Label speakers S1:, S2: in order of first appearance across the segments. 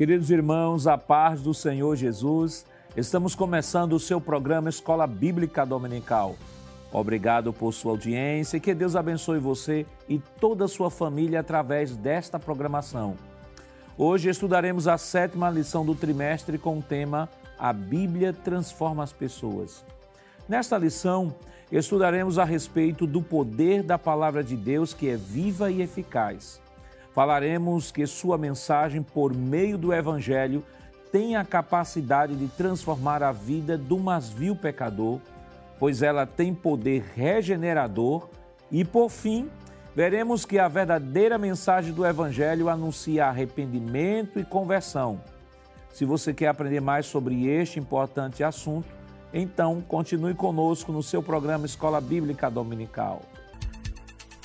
S1: Queridos irmãos, a paz do Senhor Jesus, estamos começando o seu programa Escola Bíblica Dominical. Obrigado por sua audiência e que Deus abençoe você e toda a sua família através desta programação. Hoje estudaremos a sétima lição do trimestre com o tema A Bíblia Transforma as Pessoas. Nesta lição, estudaremos a respeito do poder da palavra de Deus que é viva e eficaz. Falaremos que sua mensagem, por meio do Evangelho, tem a capacidade de transformar a vida do mais vil pecador, pois ela tem poder regenerador. E, por fim, veremos que a verdadeira mensagem do Evangelho anuncia arrependimento e conversão. Se você quer aprender mais sobre este importante assunto, então continue conosco no seu programa Escola Bíblica Dominical.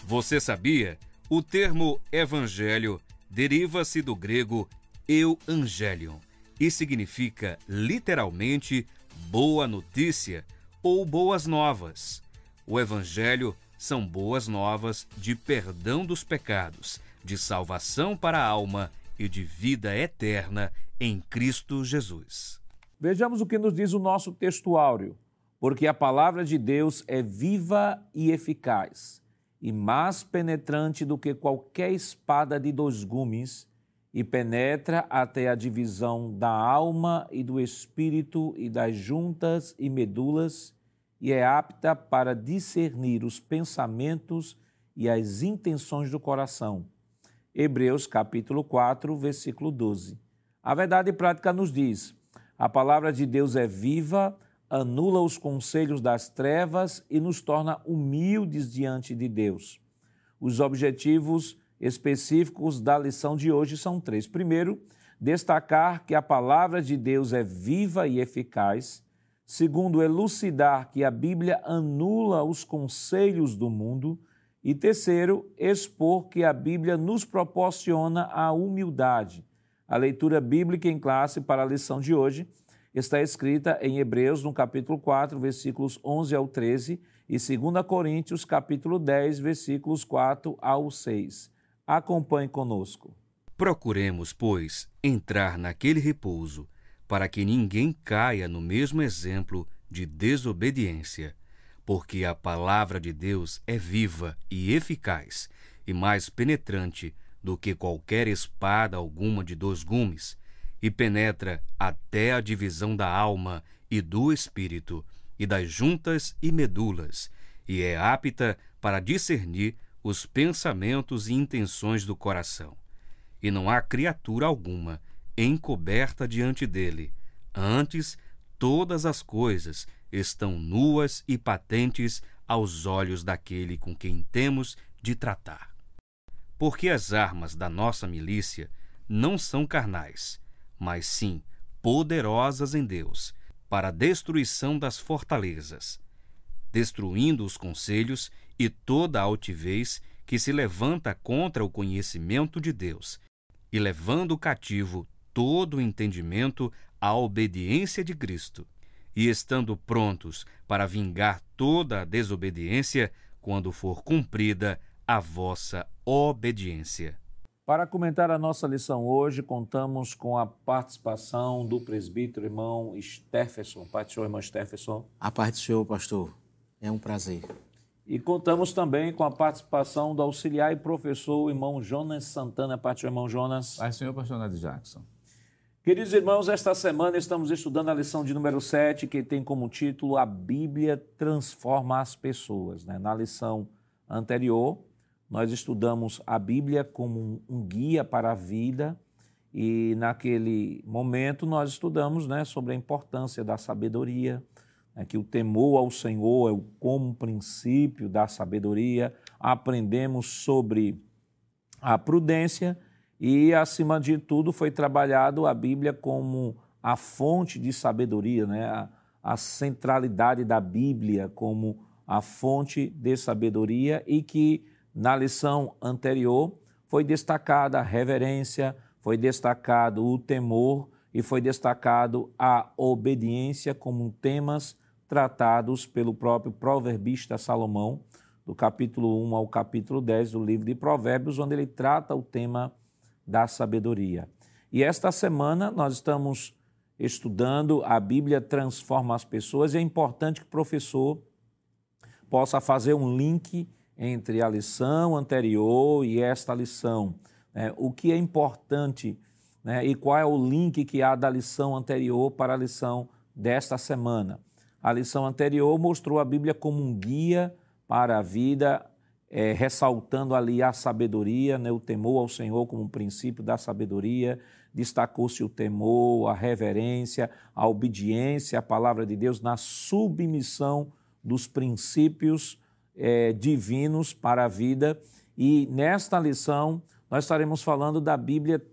S2: Você sabia? O termo evangelho deriva-se do grego euangelion e significa literalmente boa notícia ou boas novas. O evangelho são boas novas de perdão dos pecados, de salvação para a alma e de vida eterna em Cristo Jesus.
S1: Vejamos o que nos diz o nosso texto áureo. Porque a palavra de Deus é viva e eficaz e mais penetrante do que qualquer espada de dois gumes, e penetra até a divisão da alma e do espírito e das juntas e medulas, e é apta para discernir os pensamentos e as intenções do coração. Hebreus capítulo 4, versículo 12. A verdade prática nos diz: a palavra de Deus é viva, anula os conselhos das trevas e nos torna humildes diante de Deus. Os objetivos específicos da lição de hoje são três. Primeiro, destacar que a palavra de Deus é viva e eficaz. Segundo, elucidar que a Bíblia anula os conselhos do mundo. E terceiro, expor que a Bíblia nos proporciona a humildade. A leitura bíblica em classe para a lição de hoje está escrita em Hebreus, no capítulo 4, versículos 11 ao 13, e 2 Coríntios, capítulo 10, versículos 4 ao 6. Acompanhe conosco.
S2: Procuremos, pois, entrar naquele repouso, para que ninguém caia no mesmo exemplo de desobediência, porque a palavra de Deus é viva e eficaz, e mais penetrante do que qualquer espada alguma de dois gumes e penetra até a divisão da alma e do espírito, e das juntas e medulas, e é apta para discernir os pensamentos e intenções do coração. E não há criatura alguma encoberta diante dele, antes todas as coisas estão nuas e patentes aos olhos daquele com quem temos de tratar. Porque as armas da nossa milícia não são carnais, mas sim poderosas em Deus, para a destruição das fortalezas, destruindo os conselhos e toda a altivez que se levanta contra o conhecimento de Deus, e levando cativo todo o entendimento à obediência de Cristo, e estando prontos para vingar toda a desobediência quando for cumprida a vossa obediência.
S1: Para comentar a nossa lição hoje, contamos com a participação do presbítero irmão Stefferson. Pai do Senhor, irmão Stefferson.
S3: A paz do Senhor, pastor. É um prazer.
S1: E contamos também com a participação do auxiliar e professor, irmão Jonas Santana. Pai do Senhor, irmão Jonas.
S4: Pai do Senhor, pastor Nadir Jackson.
S1: Queridos irmãos, esta semana estamos estudando a lição de número 7, que tem como título A Bíblia Transforma as Pessoas. Né? Na lição anterior, nós estudamos a Bíblia como um, guia para a vida e naquele momento nós estudamos né, sobre a importância da sabedoria, né, que o temor ao Senhor é o como princípio da sabedoria. Aprendemos sobre a prudência e, acima de tudo, foi trabalhado a Bíblia como a fonte de sabedoria, né? a, a centralidade da Bíblia como a fonte de sabedoria e que na lição anterior, foi destacada a reverência, foi destacado o temor e foi destacado a obediência como temas tratados pelo próprio proverbista Salomão, do capítulo 1 ao capítulo 10 do livro de Provérbios, onde ele trata o tema da sabedoria. E esta semana nós estamos estudando a Bíblia transforma as pessoas e é importante que o professor possa fazer um link entre a lição anterior e esta lição. Né? O que é importante né? e qual é o link que há da lição anterior para a lição desta semana. A lição anterior mostrou a Bíblia como um guia para a vida, é, ressaltando ali a sabedoria, né? o temor ao Senhor como um princípio da sabedoria. Destacou-se o temor, a reverência, a obediência à palavra de Deus na submissão dos princípios é, divinos para a vida. E nesta lição, nós estaremos falando da Bíblia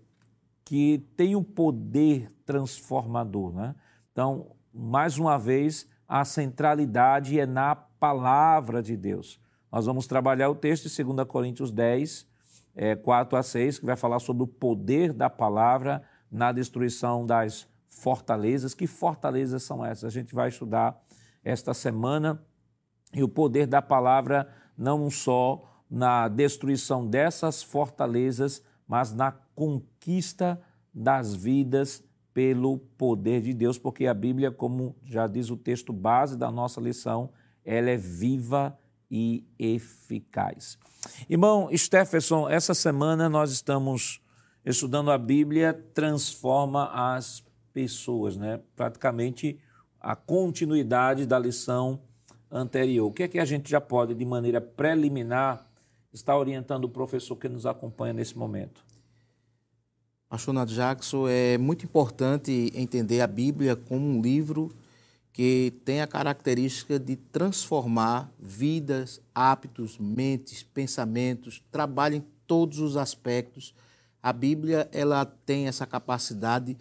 S1: que tem um poder transformador. Né? Então, mais uma vez, a centralidade é na palavra de Deus. Nós vamos trabalhar o texto de 2 Coríntios 10, é, 4 a 6, que vai falar sobre o poder da palavra na destruição das fortalezas. Que fortalezas são essas? A gente vai estudar esta semana e o poder da palavra não só na destruição dessas fortalezas, mas na conquista das vidas pelo poder de Deus, porque a Bíblia, como já diz o texto base da nossa lição, ela é viva e eficaz. Irmão Stephenson, essa semana nós estamos estudando a Bíblia transforma as pessoas, né? Praticamente a continuidade da lição anterior. O que é que a gente já pode, de maneira preliminar, estar orientando o professor que nos acompanha nesse momento?
S3: Pastor Nato Jackson, é muito importante entender a Bíblia como um livro que tem a característica de transformar vidas, hábitos, mentes, pensamentos, trabalha em todos os aspectos. A Bíblia ela tem essa capacidade de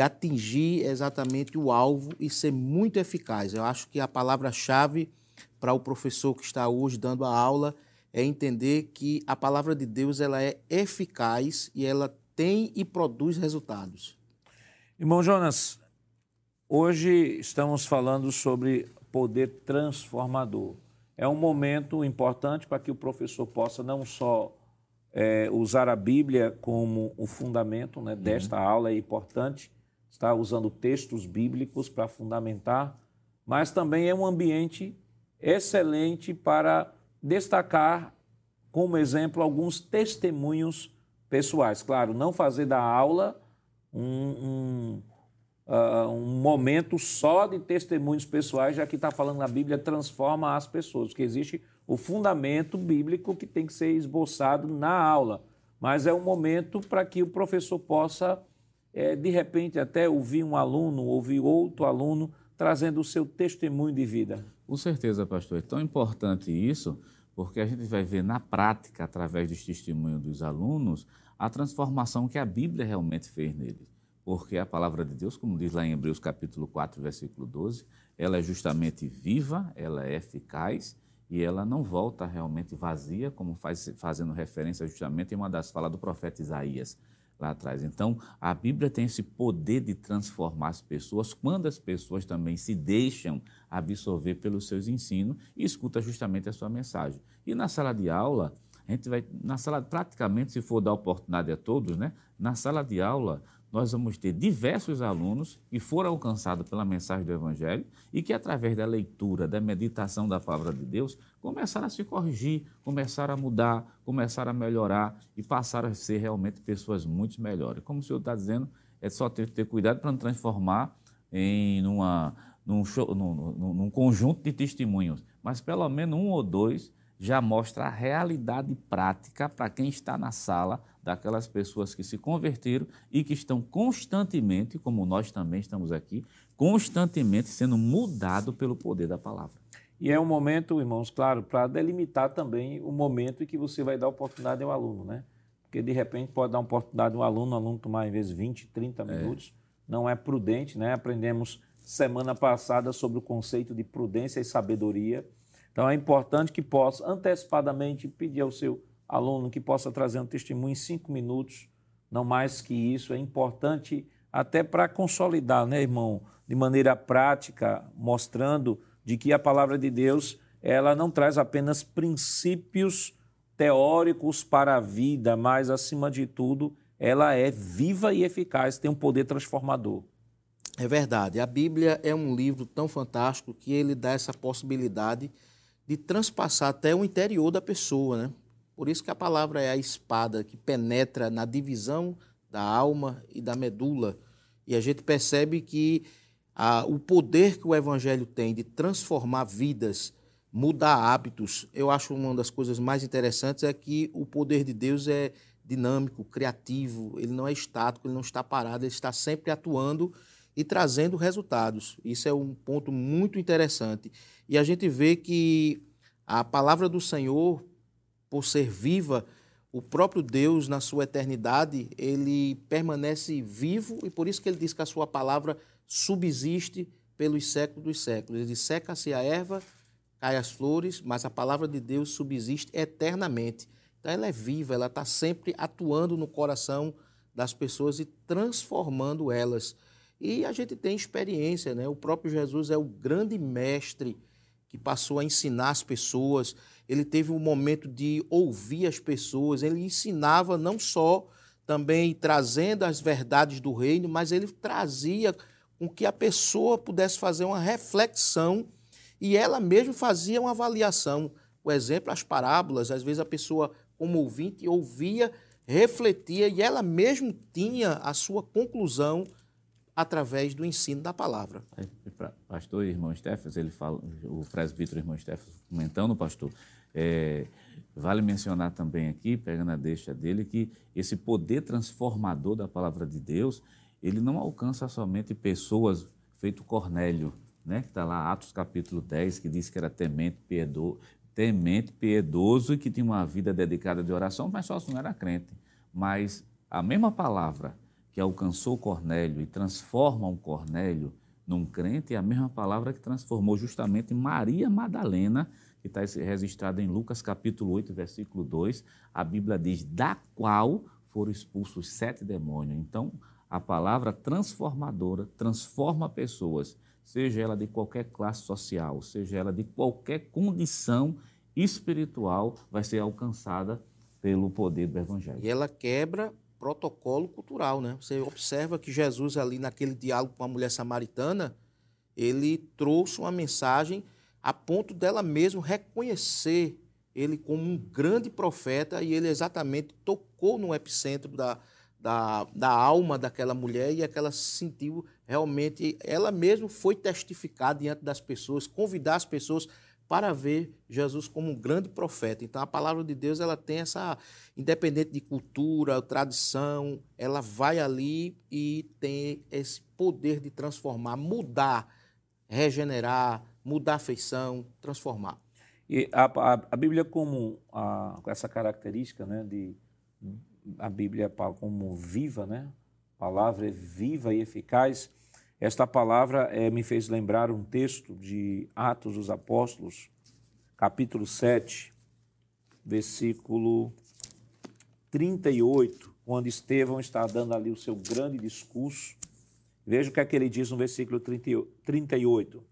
S3: atingir exatamente o alvo e ser muito eficaz. Eu acho que a palavra-chave para o professor que está hoje dando a aula é entender que a palavra de Deus ela é eficaz e ela tem e produz resultados.
S1: Irmão Jonas, hoje estamos falando sobre poder transformador. É um momento importante para que o professor possa não só é, usar a Bíblia como o fundamento né, desta uhum. aula, é importante, está usando textos bíblicos para fundamentar, mas também é um ambiente excelente para destacar como exemplo alguns testemunhos pessoais. Claro, não fazer da aula um, um, uh, um momento só de testemunhos pessoais, já que está falando na Bíblia transforma as pessoas, porque existe o fundamento bíblico que tem que ser esboçado na aula, mas é um momento para que o professor possa é, de repente até ouvir um aluno, ouvir outro aluno trazendo o seu testemunho de vida.
S4: Com certeza, pastor. É tão importante isso, porque a gente vai ver na prática, através dos testemunhos dos alunos, a transformação que a Bíblia realmente fez neles. Porque a palavra de Deus, como diz lá em Hebreus capítulo 4, versículo 12, ela é justamente viva, ela é eficaz e ela não volta realmente vazia, como faz, fazendo referência justamente em uma das falas do profeta Isaías lá atrás. Então, a Bíblia tem esse poder de transformar as pessoas quando as pessoas também se deixam absorver pelos seus ensinos e escuta justamente a sua mensagem. E na sala de aula, a gente vai, na sala, praticamente, se for dar oportunidade a todos, né? Na sala de aula, nós vamos ter diversos alunos que foram alcançados pela mensagem do Evangelho e que, através da leitura, da meditação da palavra de Deus, começaram a se corrigir, começaram a mudar, começaram a melhorar e passaram a ser realmente pessoas muito melhores. Como o senhor está dizendo, é só ter, ter cuidado para não transformar em numa, num, show, num, num, num conjunto de testemunhos, mas pelo menos um ou dois já mostra a realidade prática para quem está na sala daquelas pessoas que se converteram e que estão constantemente, como nós também estamos aqui, constantemente sendo mudado pelo poder da palavra.
S1: E é um momento, irmãos, claro, para delimitar também o momento em que você vai dar oportunidade ao aluno, né? Porque de repente pode dar oportunidade ao aluno, o aluno tomar às vezes 20, 30 é. minutos, é. não é prudente, né? Aprendemos semana passada sobre o conceito de prudência e sabedoria. Então é importante que possa antecipadamente pedir ao seu aluno que possa trazer um testemunho em cinco minutos, não mais que isso. É importante até para consolidar, né, irmão, de maneira prática, mostrando de que a palavra de Deus ela não traz apenas princípios teóricos para a vida, mas acima de tudo ela é viva e eficaz, tem um poder transformador.
S3: É verdade. A Bíblia é um livro tão fantástico que ele dá essa possibilidade de transpassar até o interior da pessoa, né? Por isso que a palavra é a espada que penetra na divisão da alma e da medula. E a gente percebe que a, o poder que o evangelho tem de transformar vidas, mudar hábitos, eu acho uma das coisas mais interessantes é que o poder de Deus é dinâmico, criativo, ele não é estático, ele não está parado, ele está sempre atuando e trazendo resultados. Isso é um ponto muito interessante. E a gente vê que a palavra do Senhor, por ser viva, o próprio Deus, na sua eternidade, ele permanece vivo e por isso que ele diz que a sua palavra subsiste pelos séculos dos séculos. Ele seca-se a erva, cai as flores, mas a palavra de Deus subsiste eternamente. Então ela é viva, ela está sempre atuando no coração das pessoas e transformando elas. E a gente tem experiência, né? O próprio Jesus é o grande mestre que passou a ensinar as pessoas. Ele teve um momento de ouvir as pessoas. Ele ensinava não só também trazendo as verdades do reino, mas ele trazia com que a pessoa pudesse fazer uma reflexão e ela mesma fazia uma avaliação. O exemplo, as parábolas, às vezes a pessoa, como ouvinte, ouvia, refletia e ela mesma tinha a sua conclusão através do ensino da palavra.
S4: Pastor e irmão Stefans, ele fala, o presbítero irmão Stefans comentando, pastor, é, vale mencionar também aqui, pegando a deixa dele, que esse poder transformador da palavra de Deus, ele não alcança somente pessoas feito Cornélio, né, que está lá, Atos capítulo 10, que diz que era temente, piedoso, temente, piedoso e que tinha uma vida dedicada de oração, mas só não era crente. Mas a mesma palavra que alcançou Cornélio e transforma um Cornélio num crente é a mesma palavra que transformou justamente Maria Madalena, que está registrada em Lucas capítulo 8, versículo 2. A Bíblia diz, da qual foram expulsos sete demônios. Então, a palavra transformadora transforma pessoas, seja ela de qualquer classe social, seja ela de qualquer condição espiritual, vai ser alcançada pelo poder do Evangelho.
S3: E ela quebra protocolo cultural, né? Você observa que Jesus ali naquele diálogo com a mulher samaritana, ele trouxe uma mensagem a ponto dela mesmo reconhecer ele como um grande profeta e ele exatamente tocou no epicentro da, da, da alma daquela mulher e aquela se sentiu realmente, ela mesma foi testificar diante das pessoas, convidar as pessoas para ver Jesus como um grande profeta. Então a palavra de Deus ela tem essa independente de cultura, tradição, ela vai ali e tem esse poder de transformar, mudar, regenerar, mudar a feição, transformar.
S1: E a, a, a Bíblia como a, essa característica, né, de a Bíblia como viva, né? A palavra é viva e eficaz. Esta palavra é, me fez lembrar um texto de Atos dos Apóstolos, capítulo 7, versículo 38, quando Estevão está dando ali o seu grande discurso. Veja o que é que ele diz no versículo 38.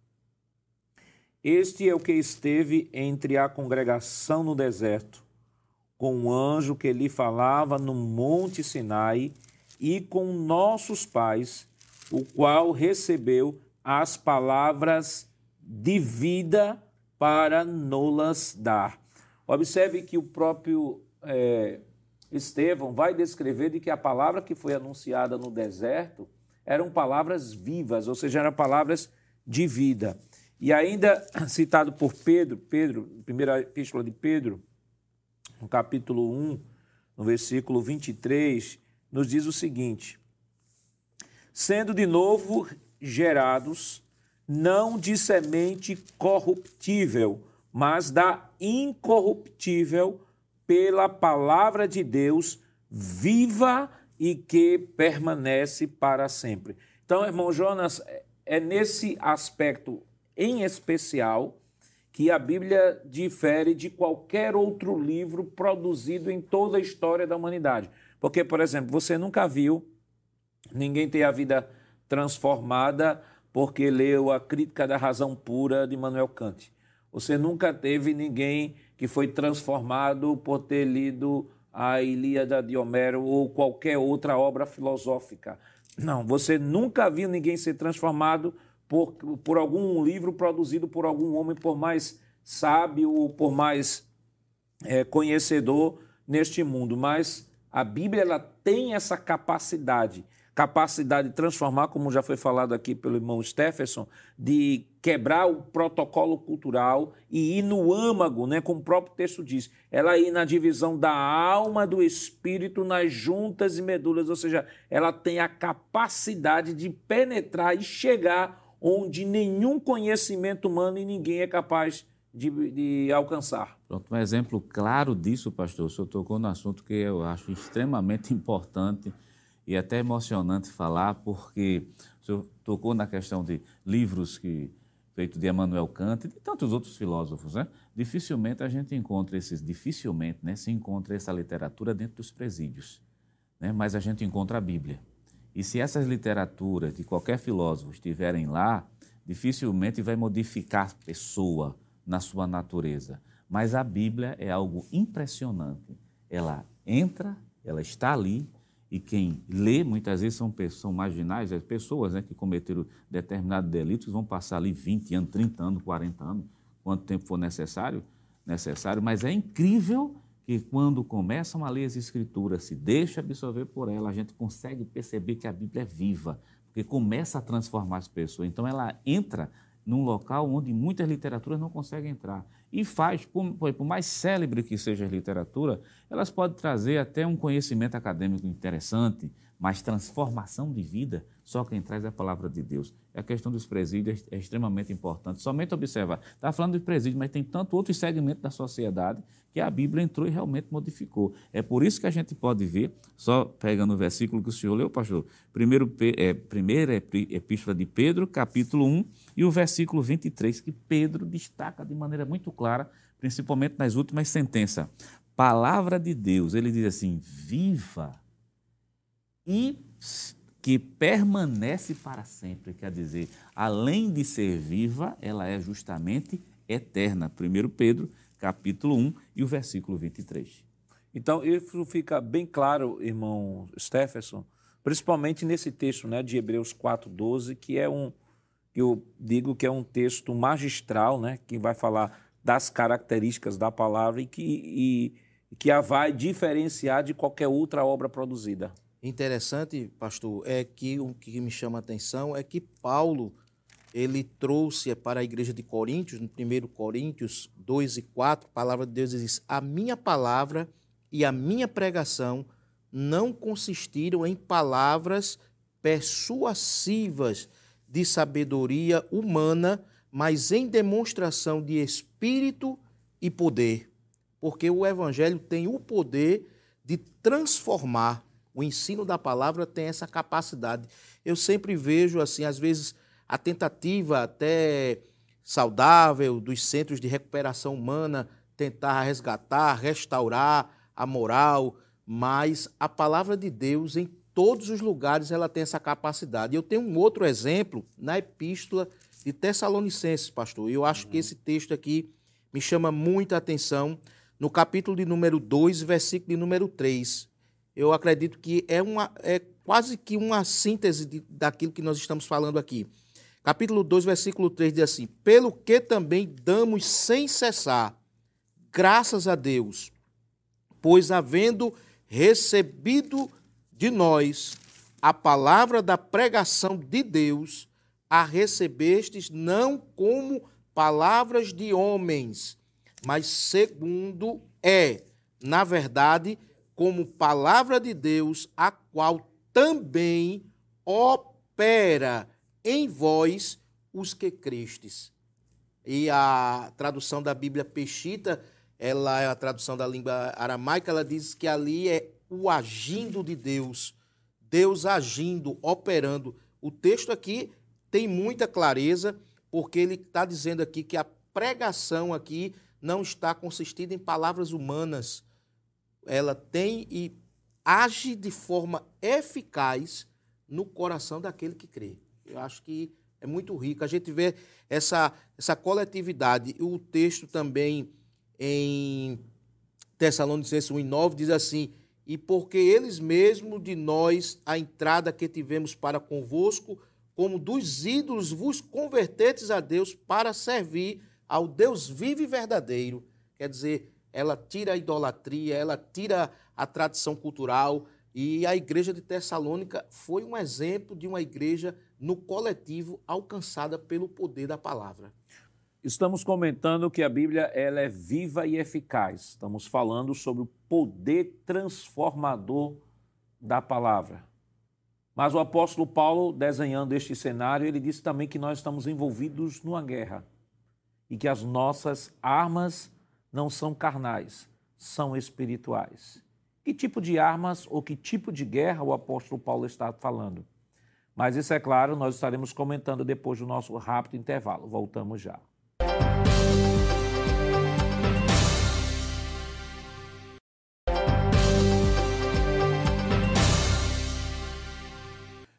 S1: Este é o que esteve entre a congregação no deserto, com um anjo que lhe falava no monte Sinai e com nossos pais o qual recebeu as palavras de vida para nolas dar. Observe que o próprio é, Estevão vai descrever de que a palavra que foi anunciada no deserto eram palavras vivas, ou seja, eram palavras de vida. E ainda citado por Pedro, Pedro, primeira epístola de Pedro, no capítulo 1, no versículo 23, nos diz o seguinte: sendo de novo gerados, não de semente corruptível, mas da incorruptível, pela palavra de Deus, viva e que permanece para sempre. Então, irmão Jonas, é nesse aspecto em especial que a Bíblia difere de qualquer outro livro produzido em toda a história da humanidade. Porque, por exemplo, você nunca viu Ninguém tem a vida transformada porque leu a Crítica da Razão Pura de Manuel Kant. Você nunca teve ninguém que foi transformado por ter lido a Ilíada de Homero ou qualquer outra obra filosófica. Não, você nunca viu ninguém ser transformado por, por algum livro produzido por algum homem, por mais sábio ou por mais é, conhecedor neste mundo. Mas a Bíblia ela tem essa capacidade capacidade de transformar, como já foi falado aqui pelo irmão Stephenson, de quebrar o protocolo cultural e ir no âmago, né, como o próprio texto diz, ela ir na divisão da alma do espírito nas juntas e medulas, ou seja, ela tem a capacidade de penetrar e chegar onde nenhum conhecimento humano e ninguém é capaz de, de, alcançar.
S4: Pronto, um exemplo claro disso, pastor, o senhor tocou no assunto que eu acho extremamente importante e até emocionante falar, porque o senhor tocou na questão de livros que feito de Emmanuel Kant e de tantos outros filósofos, né? Dificilmente a gente encontra esses, dificilmente, né, se encontra essa literatura dentro dos presídios, né? Mas a gente encontra a Bíblia. E se essas literaturas de qualquer filósofo estiverem lá, dificilmente vai modificar a pessoa na sua natureza. Mas a Bíblia é algo impressionante. Ela entra, ela está ali, e quem lê, muitas vezes são, são marginais, é pessoas né, que cometeram determinados delitos, vão passar ali 20 anos, 30 anos, 40 anos, quanto tempo for necessário, necessário, mas é incrível que quando começam a ler as escrituras, se deixa absorver por ela, a gente consegue perceber que a Bíblia é viva, porque começa a transformar as pessoas. Então ela entra num local onde muitas literaturas não conseguem entrar. E faz, por, por, mais célebre que seja a literatura, elas podem trazer até um conhecimento acadêmico interessante, mas transformação de vida, só quem traz é a palavra de Deus. A questão dos presídios é extremamente importante. Somente observar, está falando de presídio, mas tem tanto outro segmento da sociedade que a Bíblia entrou e realmente modificou. É por isso que a gente pode ver, só pegando o versículo que o senhor leu, pastor, primeiro, é, primeira epístola de Pedro, capítulo 1, e o versículo 23, que Pedro destaca de maneira muito clara, principalmente nas últimas sentenças. Palavra de Deus, ele diz assim: viva e que permanece para sempre, quer dizer, além de ser viva, ela é justamente eterna. 1 Pedro, capítulo 1 e o versículo 23.
S1: Então, isso fica bem claro, irmão Stephenson, principalmente nesse texto né, de Hebreus 4,12, que é um, eu digo que é um texto magistral, né, que vai falar das características da palavra e que, e, que a vai diferenciar de qualquer outra obra produzida.
S3: Interessante, pastor, é que o que me chama a atenção é que Paulo ele trouxe para a igreja de Coríntios, no 1 Coríntios 2 e 4, a palavra de Deus diz: A minha palavra e a minha pregação não consistiram em palavras persuasivas de sabedoria humana, mas em demonstração de espírito e poder. Porque o evangelho tem o poder de transformar. O ensino da palavra tem essa capacidade. Eu sempre vejo, assim, às vezes, a tentativa até saudável dos centros de recuperação humana tentar resgatar, restaurar a moral, mas a palavra de Deus em todos os lugares ela tem essa capacidade. Eu tenho um outro exemplo na epístola de Tessalonicenses, pastor. Eu acho que esse texto aqui me chama muita atenção. No capítulo de número 2, versículo de número 3. Eu acredito que é, uma, é quase que uma síntese de, daquilo que nós estamos falando aqui. Capítulo 2, versículo 3 diz assim: Pelo que também damos sem cessar, graças a Deus, pois havendo recebido de nós a palavra da pregação de Deus, a recebestes não como palavras de homens, mas segundo é, na verdade, como palavra de Deus, a qual também opera em vós os que crestes. E a tradução da Bíblia Peshita, ela é a tradução da língua aramaica, ela diz que ali é o agindo de Deus, Deus agindo, operando. O texto aqui tem muita clareza, porque ele está dizendo aqui que a pregação aqui não está consistida em palavras humanas. Ela tem e age de forma eficaz no coração daquele que crê. Eu acho que é muito rico. A gente vê essa, essa coletividade. O texto também em Tessalonicenses 1,9 diz assim: E porque eles mesmos de nós a entrada que tivemos para convosco, como dos ídolos vos convertetes a Deus para servir ao Deus vivo e verdadeiro. Quer dizer, ela tira a idolatria, ela tira a tradição cultural, e a igreja de Tessalônica foi um exemplo de uma igreja no coletivo alcançada pelo poder da palavra.
S1: Estamos comentando que a Bíblia ela é viva e eficaz. Estamos falando sobre o poder transformador da palavra. Mas o apóstolo Paulo, desenhando este cenário, ele disse também que nós estamos envolvidos numa guerra e que as nossas armas não são carnais, são espirituais. Que tipo de armas ou que tipo de guerra o apóstolo Paulo está falando? Mas isso é claro, nós estaremos comentando depois do nosso rápido intervalo. Voltamos já.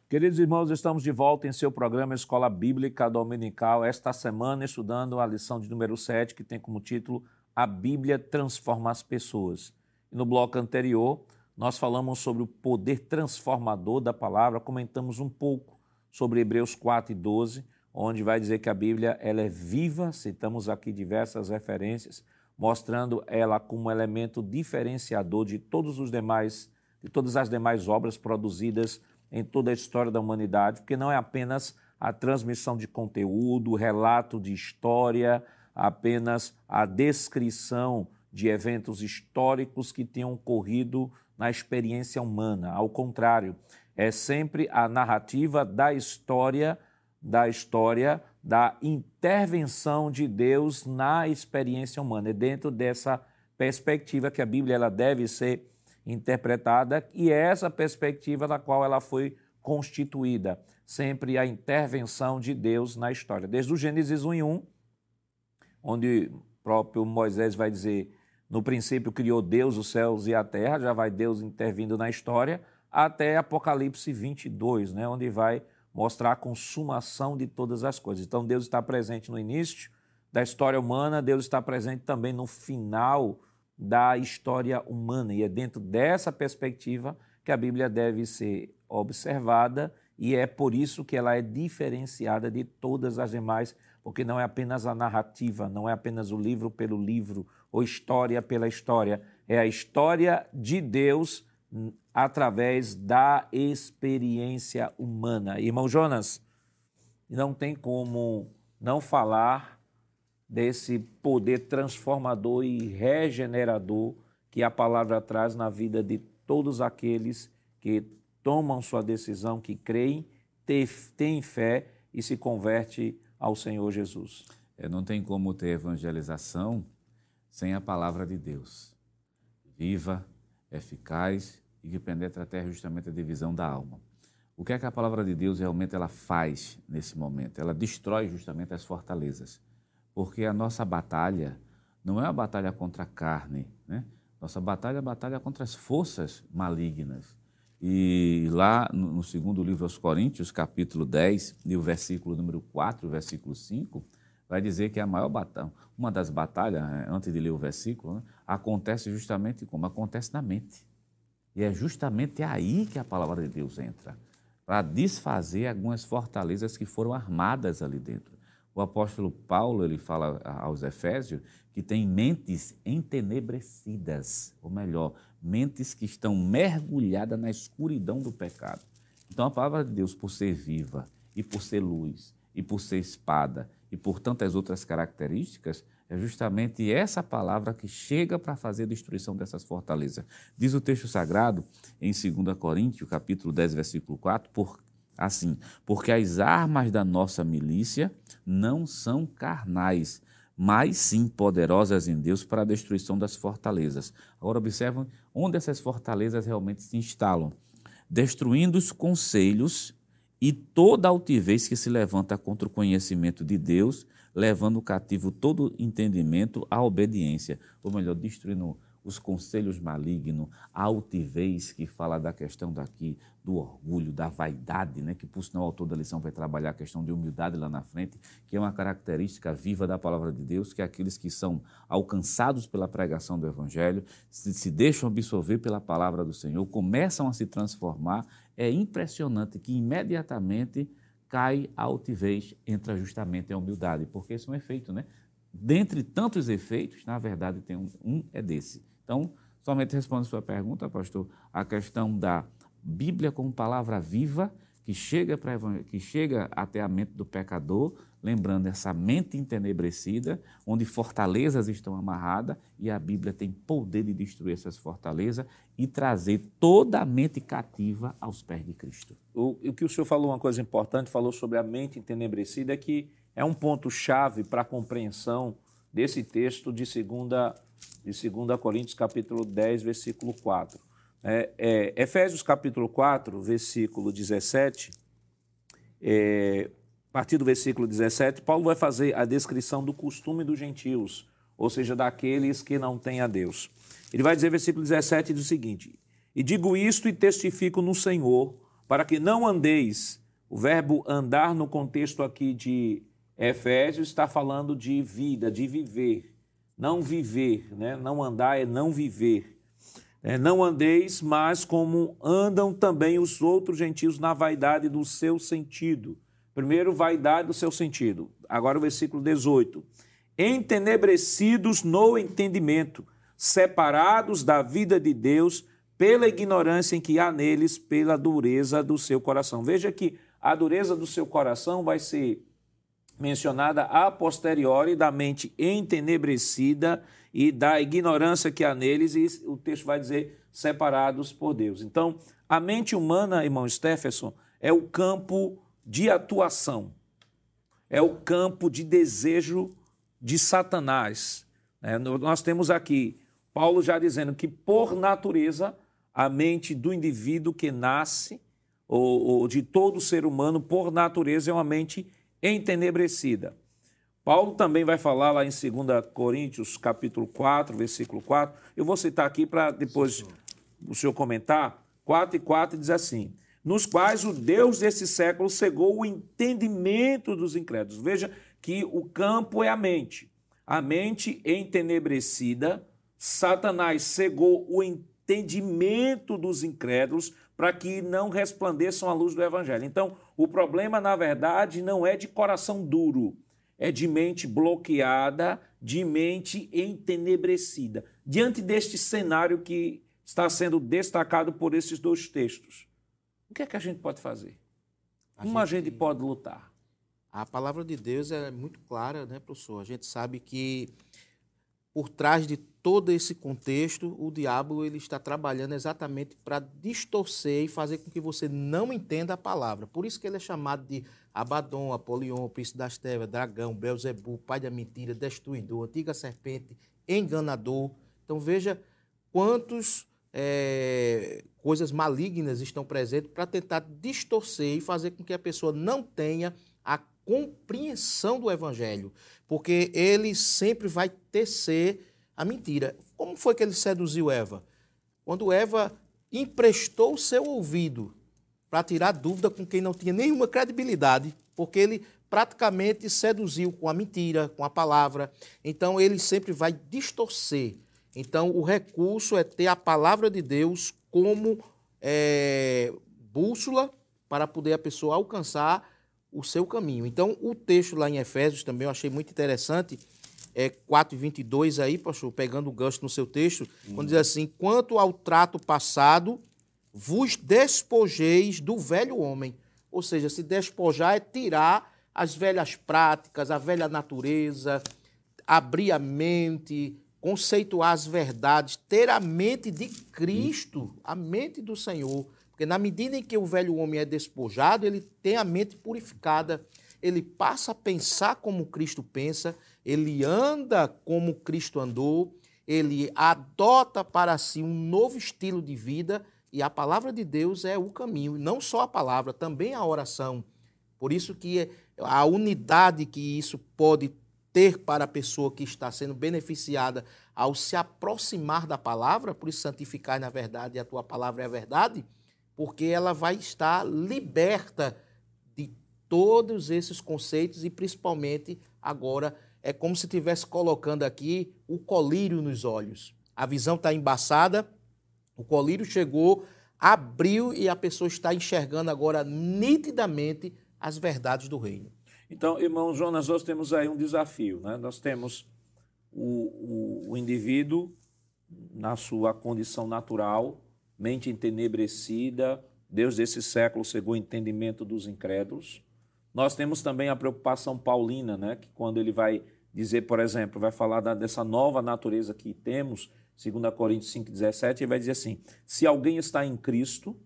S1: Queridos irmãos, estamos de volta em seu programa Escola Bíblica Dominical, esta semana estudando a lição de número 7, que tem como título A Bíblia Transforma as Pessoas. No bloco anterior, nós falamos sobre o poder transformador da palavra, comentamos um pouco sobre Hebreus 4 e 12, onde vai dizer que a Bíblia ela é viva, citamos aqui diversas referências, mostrando ela como elemento diferenciador de todos os demais, de todas as demais obras produzidas em toda a história da humanidade, porque não é apenas a transmissão de conteúdo, relato de história, apenas a descrição de eventos históricos que tenham ocorrido na experiência humana. Ao contrário, é sempre a narrativa da história, da história da intervenção de Deus na experiência humana. É dentro dessa perspectiva que a Bíblia ela deve ser interpretada e é essa perspectiva da qual ela foi constituída, sempre a intervenção de Deus na história. Desde o Gênesis 1 e 1, onde próprio Moisés vai dizer no princípio criou Deus os céus e a terra, já vai Deus intervindo na história, até Apocalipse 22, né, onde vai mostrar a consumação de todas as coisas. Então Deus está presente no início da história humana, Deus está presente também no final da história humana. E é dentro dessa perspectiva que a Bíblia deve ser observada e é por isso que ela é diferenciada de todas as demais, porque não é apenas a narrativa, não é apenas o livro pelo livro, ou história pela história. É a história de Deus através da experiência humana. Irmão Jonas, não tem como não falar desse poder transformador e regenerador que a palavra traz na vida de todos aqueles que tomam sua decisão, que creem, têm fé e se converte ao Senhor Jesus.
S4: É, não tem como ter evangelização sem a palavra de Deus. Viva, eficaz e que penetra até justamente a divisão da alma. O que é que a palavra de Deus realmente ela faz nesse momento? Ela destrói justamente as fortalezas. Porque a nossa batalha não é a batalha contra a carne, né? Nossa batalha é a batalha contra as forças malignas. E lá no, segundo livro aos Coríntios, capítulo 10, e o versículo número 4, versículo 5, vai dizer que a maior batalha, uma das batalhas, né, antes de ler o versículo, né, acontece justamente como? Acontece na mente. E é justamente aí que a palavra de Deus entra, para desfazer algumas fortalezas que foram armadas ali dentro. O apóstolo Paulo, ele fala aos Efésios que tem mentes entenebrecidas, ou melhor, mentes que estão mergulhadas na escuridão do pecado. Então a palavra de Deus, por ser viva e por ser luz e por ser espada e por tantas outras características, é justamente essa palavra que chega para fazer a destruição dessas fortalezas. Diz o texto sagrado em 2 Coríntios, capítulo 10, versículo 4, por, assim, porque as armas da nossa milícia não são carnais, mas sim poderosas em Deus para a destruição das fortalezas. Agora observam onde essas fortalezas realmente se instalam, destruindo os conselhos e toda altivez que se levanta contra o conhecimento de Deus, levando cativo todo entendimento à obediência, ou melhor, destruindo os conselhos malignos, a altivez, que fala da questão daqui do orgulho, da vaidade, né? que por sinal o autor da lição vai trabalhar a questão de humildade lá na frente, que é uma característica viva da palavra de Deus, que é aqueles que são alcançados pela pregação do Evangelho, se, se deixam absorver pela palavra do Senhor, começam a se transformar. É impressionante que imediatamente cai a altivez, entra justamente a humildade, porque isso é um efeito, né? Dentre tantos efeitos, na verdade, tem um, um é desse. Então, somente respondo a sua pergunta, pastor, a questão da Bíblia como palavra viva que chega, pra, que chega até a mente do pecador, lembrando essa mente entenebrecida, onde fortalezas estão amarradas, e a Bíblia tem poder de destruir essas fortalezas e trazer toda a mente cativa aos pés de Cristo.
S1: O, o que o senhor falou, uma coisa importante, falou sobre a mente entenebrecida, é que é um ponto-chave para a compreensão desse texto de 2 de 2 Coríntios, capítulo 10, versículo 4. É, é, Efésios capítulo 4, versículo 17, é, a partir do versículo 17, Paulo vai fazer a descrição do costume dos gentios, ou seja, daqueles que não têm a Deus. Ele vai dizer, versículo 17, diz o seguinte: E digo isto e testifico no Senhor, para que não andeis. O verbo andar no contexto aqui de Efésios está falando de vida, de viver, não viver, né? não andar é não viver. É, não andeis mais como andam também os outros gentios na vaidade do seu sentido. Primeiro, vaidade do seu sentido. Agora o versículo 18. Entenebrecidos no entendimento, separados da vida de Deus pela ignorância em que há neles, pela dureza do seu coração. Veja que a dureza do seu coração vai ser mencionada a posteriori da mente entenebrecida e da ignorância que há neles, e o texto vai dizer separados por Deus. Então, a mente humana, irmão Stephenson, é o campo de atuação, é o campo de desejo de Satanás. É, nós temos aqui Paulo já dizendo que, por natureza, a mente do indivíduo que nasce, ou, ou de todo ser humano, por natureza, é uma mente entenebrecida. Paulo também vai falar lá em 2 Coríntios, capítulo 4, versículo 4. Eu vou citar aqui para depois o senhor comentar. 4 e 4 diz assim: Nos quais o Deus desse século cegou o entendimento dos incrédulos. Veja que o campo é a mente. A mente entenebrecida, Satanás cegou o entendimento dos incrédulos para que não resplandeçam a luz do evangelho. Então, o problema, na verdade, não é de coração duro é de mente bloqueada, de mente entenebrecida. Diante deste cenário que está sendo destacado por esses dois textos, o que é que a gente pode fazer? A Como gente, a gente pode lutar?
S3: A palavra de Deus é muito clara, né, professor? A gente sabe que por trás de todo esse contexto, o diabo ele está trabalhando exatamente para distorcer e fazer com que você não entenda a palavra. Por isso que ele é chamado de Abaddon, Apolion, Príncipe das Trevas, Dragão, Belzebu, Pai da Mentira, Destruidor, Antiga Serpente, Enganador. Então veja quantas é, coisas malignas estão presentes para tentar distorcer e fazer com que a pessoa não tenha compreensão do Evangelho, porque ele sempre vai tecer a mentira. Como foi que ele seduziu Eva? Quando Eva emprestou o seu ouvido para tirar dúvida com quem não tinha nenhuma credibilidade, porque ele praticamente seduziu com a mentira, com a palavra. Então ele sempre vai distorcer. Então o recurso é ter a palavra de Deus como é, bússola para poder a pessoa alcançar o seu caminho. Então, o texto lá em Efésios também eu achei muito interessante, é 4,22 aí, pastor, pegando o gancho no seu texto, hum. quando diz assim: quanto ao trato passado, vos despojeis do velho homem. Ou seja, se despojar é tirar as velhas práticas, a velha natureza, abrir a mente, conceituar as verdades, ter a mente de Cristo, a mente do Senhor. Porque na medida em que o velho homem é despojado, ele tem a mente purificada, ele passa a pensar como Cristo pensa, ele anda como Cristo andou, ele adota para si um novo estilo de vida e a palavra de Deus é o caminho, não só a palavra, também a oração. Por isso que a unidade que isso pode ter para a pessoa que está sendo beneficiada ao se aproximar da palavra, por isso santificar na verdade e a tua palavra é a verdade, porque ela vai estar liberta de todos esses conceitos e principalmente agora é como se estivesse colocando aqui o colírio nos olhos. A visão está embaçada, o colírio chegou, abriu e a pessoa está enxergando agora nitidamente as verdades do reino.
S1: Então, irmão Jonas, nós temos aí um desafio. Né? Nós temos o, o, o indivíduo na sua condição natural, mente entenebrecida, Deus desse século cegou o entendimento dos incrédulos. Nós temos também a preocupação paulina, né? que quando ele vai dizer, por exemplo, vai falar da, dessa nova natureza que temos, 2 Coríntios 5,17, ele vai dizer assim: se alguém está em Cristo,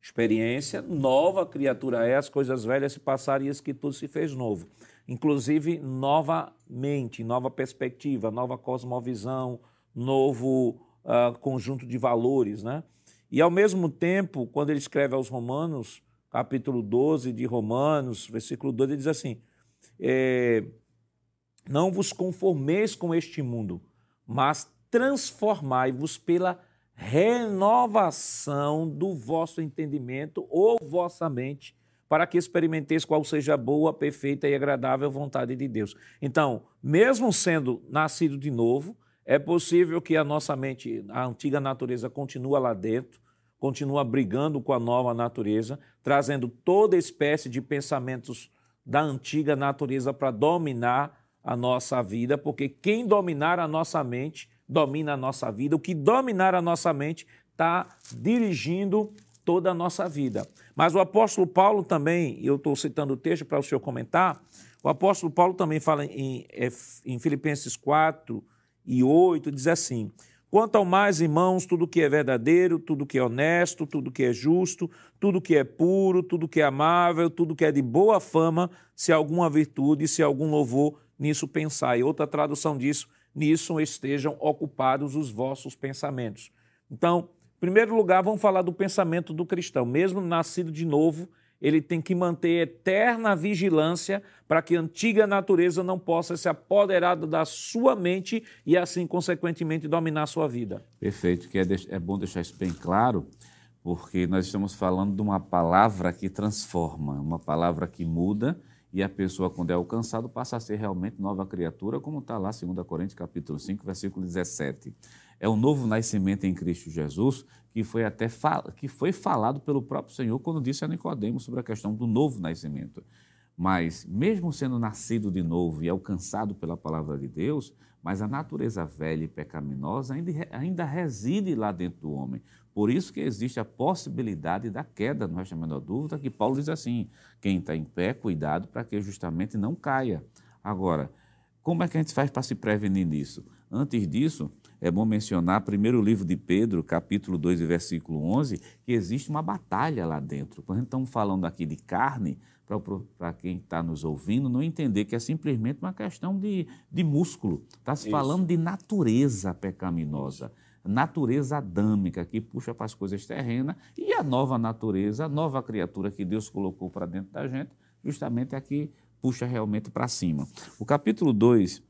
S1: experiência, nova criatura é, as coisas velhas se passaram e isso que tudo se fez novo. Inclusive, nova mente, nova perspectiva, nova cosmovisão, novo uh, conjunto de valores, né? E ao mesmo tempo, quando ele escreve aos Romanos, capítulo 12 de Romanos, versículo 12, ele diz assim: é, Não vos conformeis com este mundo, mas transformai-vos pela renovação do vosso entendimento ou vossa mente, para que experimenteis qual seja a boa, perfeita e agradável vontade de Deus. Então, mesmo sendo nascido de novo, é possível que a nossa mente, a antiga natureza, continue lá dentro, continua brigando com a nova natureza, trazendo toda espécie de pensamentos da antiga natureza para dominar a nossa vida, porque quem dominar a nossa mente domina a nossa vida. O que dominar a nossa mente está dirigindo toda a nossa vida. Mas o apóstolo Paulo também, eu estou citando o texto para o senhor comentar, o apóstolo Paulo também fala em, em Filipenses 4 e 8, diz assim: Quanto ao mais, irmãos, tudo que é verdadeiro, tudo que é honesto, tudo que é justo, tudo que é puro, tudo que é amável, tudo que é de boa fama, se alguma virtude, se algum louvor, nisso pensai. Outra tradução disso nisso estejam ocupados os vossos pensamentos. Então, em primeiro lugar, vamos falar do pensamento do cristão. Mesmo nascido de novo, ele tem que manter eterna vigilância para que a antiga natureza não possa se apoderar da sua mente e, assim, consequentemente, dominar a sua vida.
S4: Perfeito, que é, é bom deixar isso bem claro, porque nós estamos falando de uma palavra que transforma, uma palavra que muda e a pessoa, quando é alcançado, passa a ser realmente nova criatura, como está lá 2 Coríntios capítulo 5, versículo 17. É o novo nascimento em Cristo Jesus que foi até que foi falado pelo próprio Senhor quando disse a Nicodemos sobre a questão do novo nascimento. Mas, mesmo sendo nascido de novo e alcançado pela palavra de Deus, mas a natureza velha e pecaminosa ainda, ainda reside lá dentro do homem. Por isso que existe a possibilidade da queda, não resta a menor dúvida, que Paulo diz assim: quem está em pé, cuidado para que justamente não caia. Agora, como é que a gente faz para se prevenir nisso? Antes disso, é bom mencionar primeiro o livro de Pedro, capítulo 2, versículo 11, que existe uma batalha lá dentro. Quando a estamos falando aqui de carne, para quem está nos ouvindo, não entender que é simplesmente uma questão de, de músculo. Está se falando de natureza pecaminosa. Isso natureza adâmica que puxa para as coisas terrenas e a nova natureza, a nova criatura que Deus colocou para dentro da gente, justamente aqui puxa realmente para cima. O capítulo 2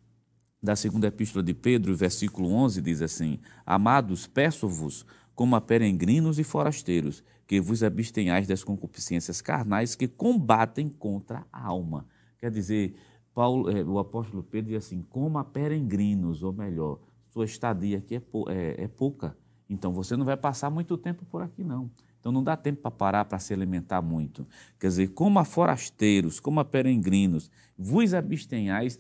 S4: da segunda epístola de Pedro, versículo 11, diz assim: Amados, peço-vos, como a peregrinos e forasteiros, que vos abstenhais das concupiscências carnais que combatem contra a alma. Quer dizer, Paulo, eh, o apóstolo Pedro diz assim: como a peregrinos, ou melhor, sua estadia aqui é, é, é pouca. Então você não vai passar muito tempo por aqui, não. Então não dá tempo para parar para se alimentar muito. Quer dizer, como a forasteiros, como a peregrinos, vos abstenhais,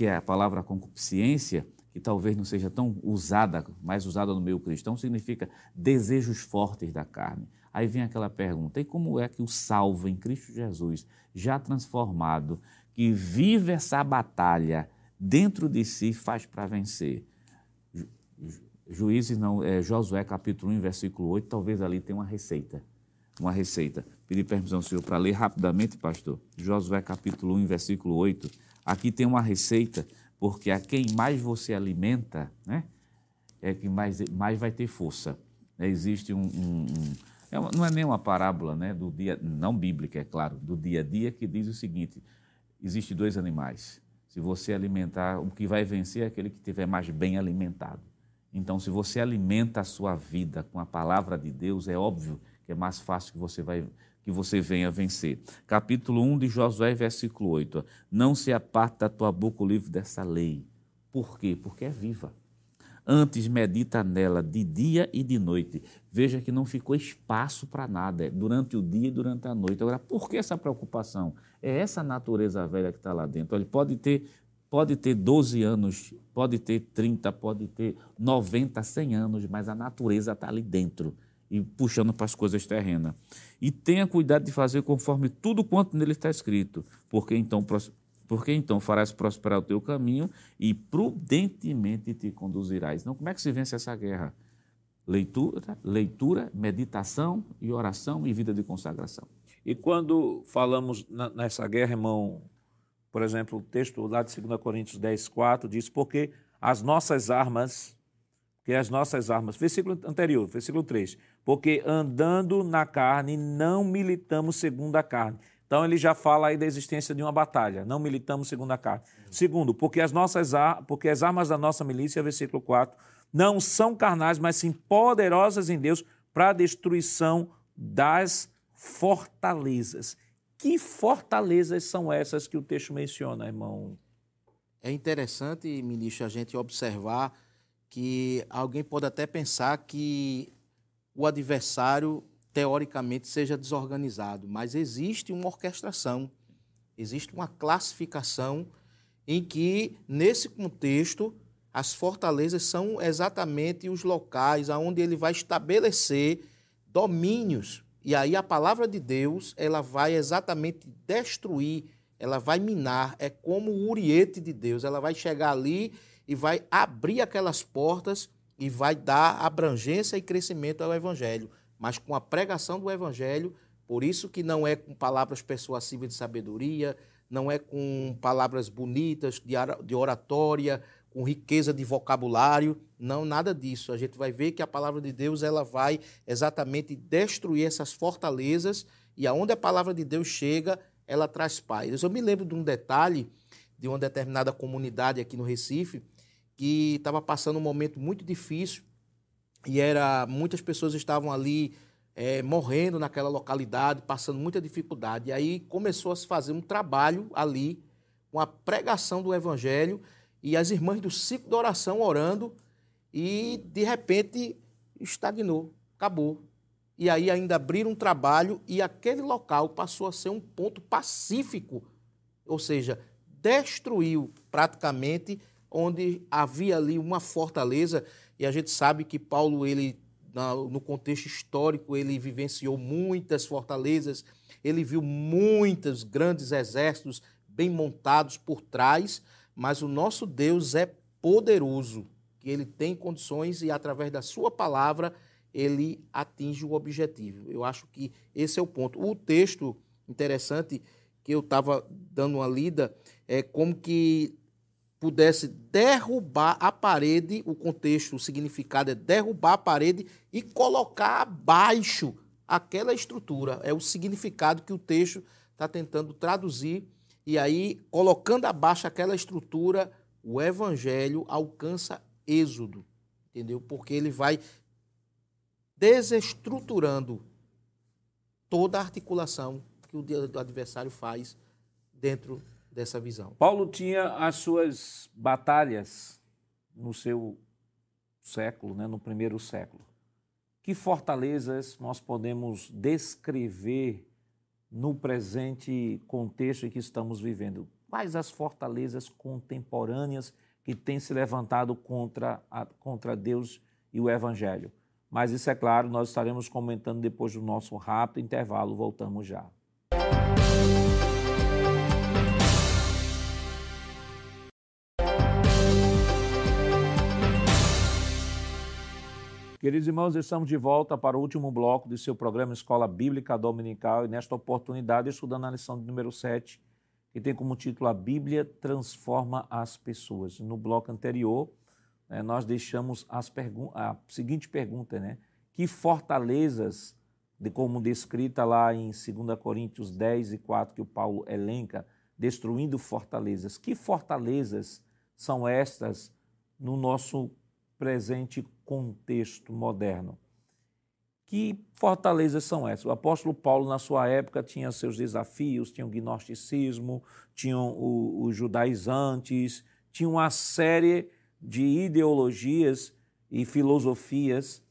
S4: que é a palavra concupiscência, que talvez não seja tão usada, mais usada no meio cristão, significa desejos fortes da carne. Aí vem aquela pergunta: e como é que o salvo em Cristo Jesus, já transformado, que vive essa batalha dentro de si, faz para vencer? Juízes não, é, Josué capítulo 1, versículo 8, talvez ali tenha uma receita. Uma receita. Pedi permissão ao senhor para ler rapidamente, pastor. Josué capítulo 1, versículo 8. Aqui tem uma receita, porque a quem mais você alimenta, né, é que mais, mais vai ter força. Existe um, um, um é uma, não é nem uma parábola, né, do dia, não bíblica, é claro, do dia a dia, que diz o seguinte: existe dois animais. Se você alimentar, o que vai vencer é aquele que estiver mais bem alimentado. Então, se você alimenta a sua vida com a palavra de Deus, é óbvio que é mais fácil que você vai que você venha vencer. Capítulo 1 de Josué, versículo 8. Não se aparte da tua boca o livro dessa lei. Por quê? Porque é viva. Antes medita nela de dia e de noite. Veja que não ficou espaço para nada, é durante o dia e durante a noite. Agora, por que essa preocupação? É essa natureza velha que está lá dentro. Ele pode ter pode ter 12 anos, pode ter 30, pode ter 90, 100 anos, mas a natureza está ali dentro e puxando para as coisas terrenas. E tenha cuidado de fazer conforme tudo quanto nele está escrito, porque então, porque então farás prosperar o teu caminho e prudentemente te conduzirás. Então, como é que se vence essa guerra? Leitura, leitura, meditação e oração e vida de consagração.
S1: E quando falamos nessa guerra, irmão por exemplo, o texto lá de 2 Coríntios 10, 4 diz: Porque as nossas armas, que as nossas armas, versículo anterior, versículo 3, porque andando na carne não militamos segundo a carne. Então ele já fala aí da existência de uma batalha, não militamos segundo a carne. Segundo, porque as nossas porque as armas da nossa milícia, versículo 4, não são carnais, mas sim poderosas em Deus para a destruição das fortalezas. Que fortalezas são essas que o texto menciona, irmão?
S3: É interessante, ministro, a gente observar que alguém pode até pensar que o adversário, teoricamente, seja desorganizado, mas existe uma orquestração, existe uma classificação em que, nesse contexto, as fortalezas são exatamente os locais onde ele vai estabelecer domínios. E aí a palavra de Deus, ela vai exatamente destruir, ela vai minar, é como o uriete de Deus, ela vai chegar ali e vai abrir aquelas portas e vai dar abrangência e crescimento ao evangelho, mas com a pregação do evangelho, por isso que não é com palavras persuasivas de sabedoria, não é com palavras bonitas de oratória, com riqueza de vocabulário, não nada disso. A gente vai ver que a palavra de Deus ela vai exatamente destruir essas fortalezas e aonde a palavra de Deus chega, ela traz paz. Eu me lembro de um detalhe de uma determinada comunidade aqui no Recife que estava passando um momento muito difícil e era muitas pessoas estavam ali é, morrendo naquela localidade, passando muita dificuldade. E aí começou a se fazer um trabalho ali, uma pregação do evangelho e as irmãs do ciclo da oração orando e de repente estagnou, acabou. E aí ainda abriram um trabalho e aquele local passou a ser um ponto pacífico, ou seja, destruiu praticamente onde havia ali uma fortaleza e a gente sabe que Paulo ele no contexto histórico ele vivenciou muitas fortalezas, ele viu muitos grandes exércitos bem montados por trás, mas o nosso Deus é poderoso, que ele tem condições e através da sua palavra ele atinge o objetivo. Eu acho que esse é o ponto. O texto interessante que eu estava dando uma lida é como que pudesse derrubar a parede, o contexto, o significado é derrubar a parede e colocar abaixo aquela estrutura. É o significado que o texto está tentando traduzir e aí, colocando abaixo aquela estrutura, o evangelho alcança êxodo, entendeu? Porque ele vai desestruturando toda a articulação que o adversário faz dentro dessa visão.
S1: Paulo tinha as suas batalhas no seu século, né, no primeiro século. Que fortalezas nós podemos descrever no presente contexto em que estamos vivendo? Quais as fortalezas contemporâneas que têm se levantado contra, a, contra Deus e o Evangelho? Mas isso é claro, nós estaremos comentando depois do nosso rápido intervalo. Voltamos já. Queridos irmãos, estamos de volta para o último bloco do seu programa Escola Bíblica Dominical e nesta oportunidade estudando a lição número 7, que tem como título A Bíblia Transforma as Pessoas. No bloco anterior, né, nós deixamos a seguinte pergunta, né? Que fortalezas, de como descrita lá em 2 Coríntios 10 e 4, que o Paulo elenca, destruindo fortalezas. Que fortalezas são estas no nosso presente contexto moderno? Que fortalezas são essas? O apóstolo Paulo, na sua época, tinha seus desafios, tinha o gnosticismo, tinham os judaizantes, tinha uma série de ideologias e filosofias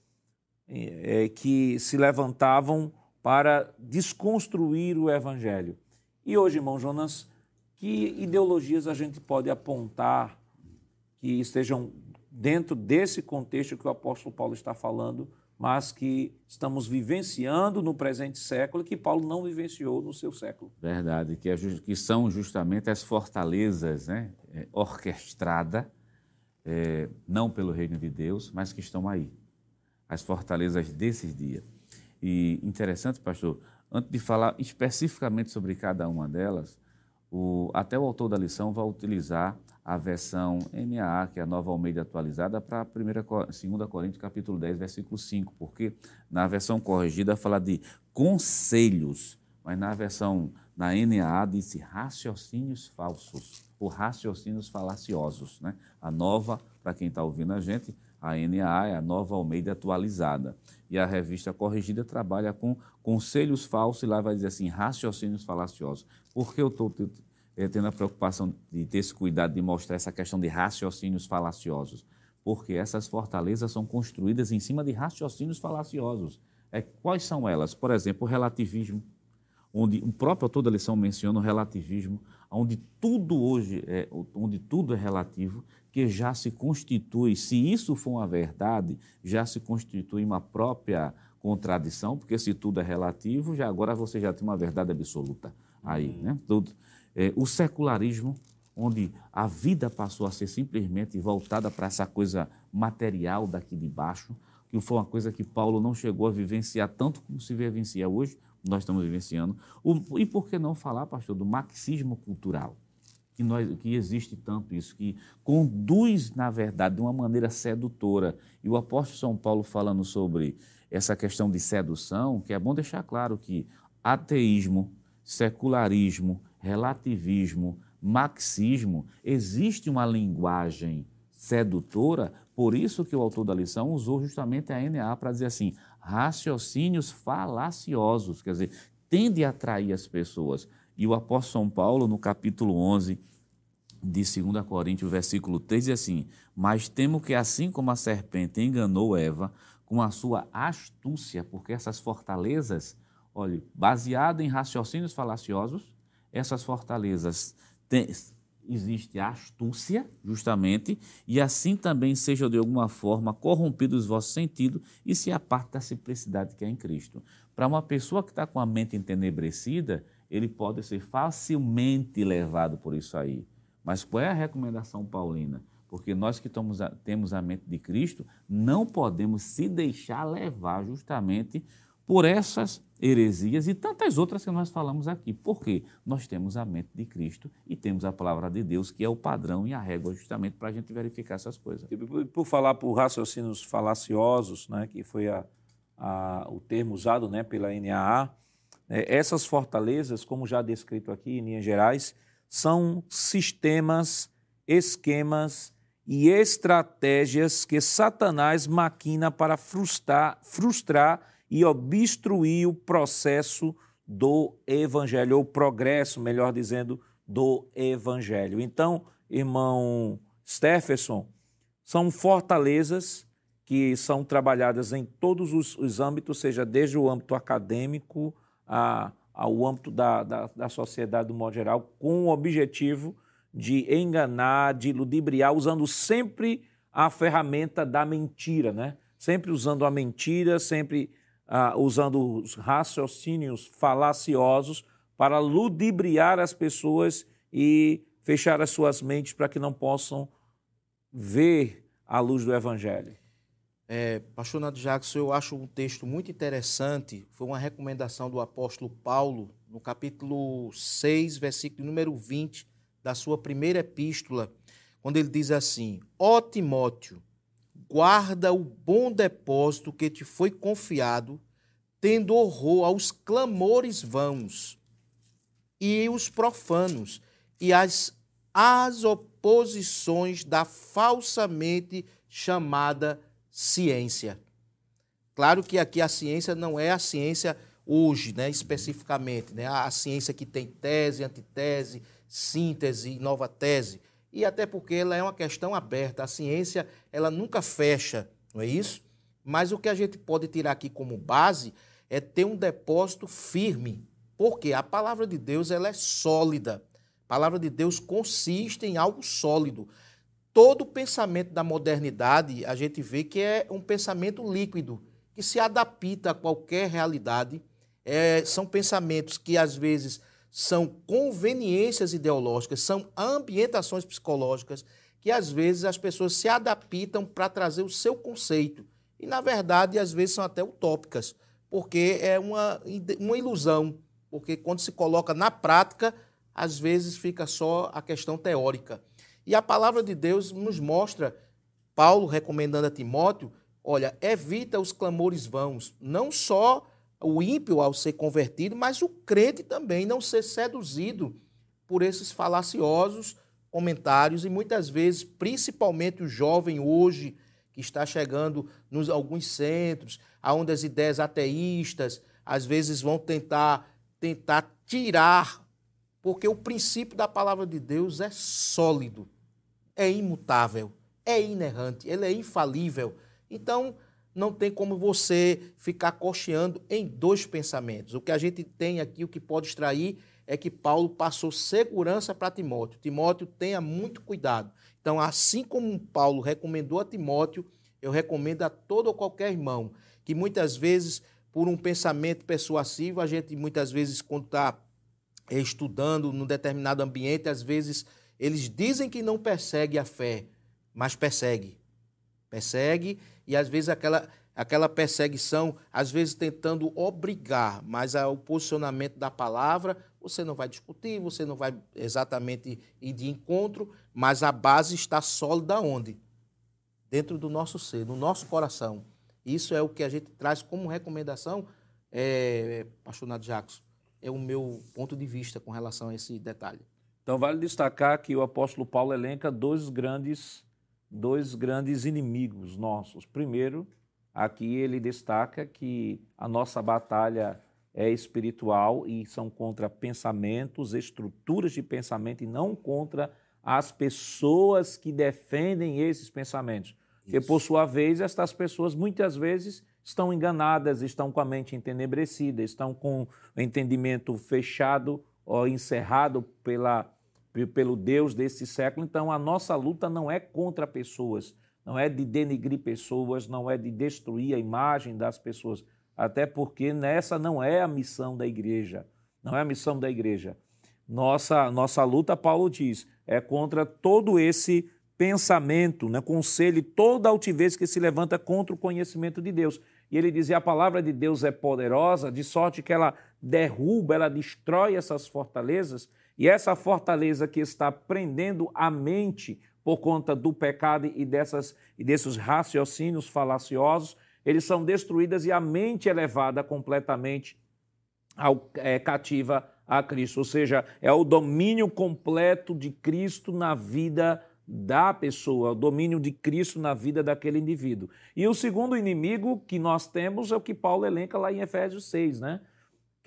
S1: é, que se levantavam para desconstruir o evangelho. E hoje, irmão Jonas, que ideologias a gente pode apontar que estejam dentro desse contexto que o apóstolo Paulo está falando mas que estamos vivenciando no presente século que Paulo não vivenciou no seu século.
S4: Verdade, que, é, que são justamente as fortalezas né, é, orquestradas, é, não pelo reino de Deus, mas que estão aí, as fortalezas desses dias. E interessante, pastor, antes de falar especificamente sobre cada uma delas, o, até o autor da lição vai utilizar a versão NAA, que é a nova Almeida atualizada, para 2 Coríntios capítulo 10, versículo 5, porque na versão corrigida fala de conselhos, mas na versão na NAA disse raciocínios falsos, ou raciocínios falaciosos. Né? A nova, para quem está ouvindo a gente, a NAA é a nova Almeida atualizada. E a revista corrigida trabalha com conselhos falsos, e lá vai dizer assim, raciocínios falaciosos. Por que eu estou tendo a preocupação de ter esse cuidado de mostrar essa questão de raciocínios falaciosos, porque essas fortalezas são construídas em cima de raciocínios falaciosos. É, quais são elas? Por exemplo, o relativismo, onde o próprio autor da lição menciona o relativismo, onde tudo hoje é, onde tudo é relativo, que já se constitui, se isso for uma verdade, já se constitui uma própria contradição, porque se tudo é relativo, já agora você já tem uma verdade absoluta aí, né? Tudo é, o secularismo, onde a vida passou a ser simplesmente voltada para essa coisa material daqui de baixo, que foi uma coisa que Paulo não chegou a vivenciar tanto como se vivencia hoje, nós estamos vivenciando. O, e por que não falar, pastor, do marxismo cultural? Que, nós, que existe tanto isso, que conduz, na verdade, de uma maneira sedutora. E o apóstolo São Paulo falando sobre essa questão de sedução, que é bom deixar claro que ateísmo, secularismo, relativismo, marxismo, existe uma linguagem sedutora, por isso que o autor da lição usou justamente a NA para dizer assim, raciocínios falaciosos, quer dizer, tende a atrair as pessoas. E o apóstolo São Paulo, no capítulo 11 de 2 Coríntios, versículo 3, diz assim, mas temo que assim como a serpente enganou Eva com a sua astúcia, porque essas fortalezas, olhe, baseadas em raciocínios falaciosos, essas fortalezas tem, existe a astúcia, justamente, e assim também sejam de alguma forma corrompidos os vossos sentidos e se aparte da simplicidade que é em Cristo. Para uma pessoa que está com a mente entenebrecida, ele pode ser facilmente levado por isso aí. Mas qual é a recomendação paulina? Porque nós que temos a mente de Cristo, não podemos se deixar levar justamente por essas heresias e tantas outras que nós falamos aqui. Por quê? Nós temos a mente de Cristo e temos a palavra de Deus, que é o padrão e a régua justamente para a gente verificar essas coisas.
S1: Por falar por raciocínios falaciosos, né, que foi a, a, o termo usado né, pela NAA, né, essas fortalezas, como já descrito aqui em linhas gerais, são sistemas, esquemas e estratégias que Satanás maquina para frustrar, frustrar e obstruir o processo do evangelho, ou o progresso, melhor dizendo, do evangelho. Então, irmão Stephenson, são fortalezas que são trabalhadas em todos os, os âmbitos, seja desde o âmbito acadêmico a, ao âmbito da, da, da sociedade do modo geral, com o objetivo de enganar, de ludibriar, usando sempre a ferramenta da mentira, né? Sempre usando a mentira, sempre ah, usando os raciocínios falaciosos para ludibriar as pessoas e fechar as suas mentes para que não possam ver a luz do Evangelho.
S3: É, Pastor Nado Jackson, eu acho um texto muito interessante. Foi uma recomendação do apóstolo Paulo, no capítulo 6, versículo número 20 da sua primeira epístola, quando ele diz assim: Ó Timóteo, guarda o bom depósito que te foi confiado, tendo horror aos clamores vãos e os profanos e as, as oposições da falsamente chamada ciência. Claro que aqui a ciência não é a ciência hoje, né, especificamente, né, a ciência que tem tese, antitese, síntese nova tese. E até porque ela é uma questão aberta. A ciência, ela nunca fecha, não é isso? Mas o que a gente pode tirar aqui como base é ter um depósito firme. Porque a palavra de Deus ela é sólida. A palavra de Deus consiste em algo sólido. Todo o pensamento da modernidade, a gente vê que é um pensamento líquido, que se adapta a qualquer realidade. É, são pensamentos que às vezes são conveniências ideológicas, são ambientações psicológicas que às vezes as pessoas se adaptam para trazer o seu conceito. E, na verdade, às vezes são até utópicas, porque é uma, uma ilusão. Porque quando se coloca na prática, às vezes fica só a questão teórica. E a palavra de Deus nos mostra, Paulo recomendando a Timóteo, olha, evita os clamores vãos, não só o ímpio ao ser convertido, mas o crente também não ser seduzido por esses falaciosos comentários e muitas vezes, principalmente o jovem hoje que está chegando nos alguns centros, aonde as ideias ateístas às vezes vão tentar tentar tirar, porque o princípio da palavra de Deus é sólido, é imutável, é inerrante, ele é infalível. Então, não tem como você ficar cocheando em dois pensamentos. O que a gente tem aqui, o que pode extrair, é que Paulo passou segurança para Timóteo. Timóteo tenha muito cuidado. Então, assim como Paulo recomendou a Timóteo, eu recomendo a todo ou qualquer irmão que muitas vezes, por um pensamento persuasivo, a gente muitas vezes, quando está estudando num determinado ambiente, às vezes eles dizem que não persegue a fé, mas persegue. Persegue e às vezes aquela, aquela perseguição, às vezes tentando obrigar, mas o posicionamento da palavra, você não vai discutir, você não vai exatamente ir de encontro, mas a base está sólida onde? Dentro do nosso ser, no nosso coração. Isso é o que a gente traz como recomendação, é, pastor Nath Jacques, é o meu ponto de vista com relação a esse detalhe.
S1: Então vale destacar que o apóstolo Paulo elenca dois grandes dois grandes inimigos nossos. Primeiro, aqui ele destaca que a nossa batalha é espiritual e são contra pensamentos, estruturas de pensamento e não contra as pessoas que defendem esses pensamentos. Porque, por sua vez, estas pessoas muitas vezes estão enganadas, estão com a mente entenebrecida, estão com o entendimento fechado ou encerrado pela pelo Deus desse século. Então, a nossa luta não é contra pessoas, não é de denigrir pessoas, não é de destruir a imagem das pessoas, até porque nessa não é a missão da igreja, não é a missão da igreja. Nossa, nossa luta, Paulo diz, é contra todo esse pensamento, né, conselho, toda altivez que se levanta contra o conhecimento de Deus. E ele dizia: a palavra de Deus é poderosa, de sorte que ela derruba, ela destrói essas fortalezas e essa fortaleza que está prendendo a mente por conta do pecado e, dessas, e desses raciocínios falaciosos, eles são destruídas e a mente é levada completamente ao, é, cativa a Cristo. Ou seja, é o domínio completo de Cristo na vida da pessoa, o domínio de Cristo na vida daquele indivíduo. E o segundo inimigo que nós temos é o que Paulo elenca lá em Efésios 6, né?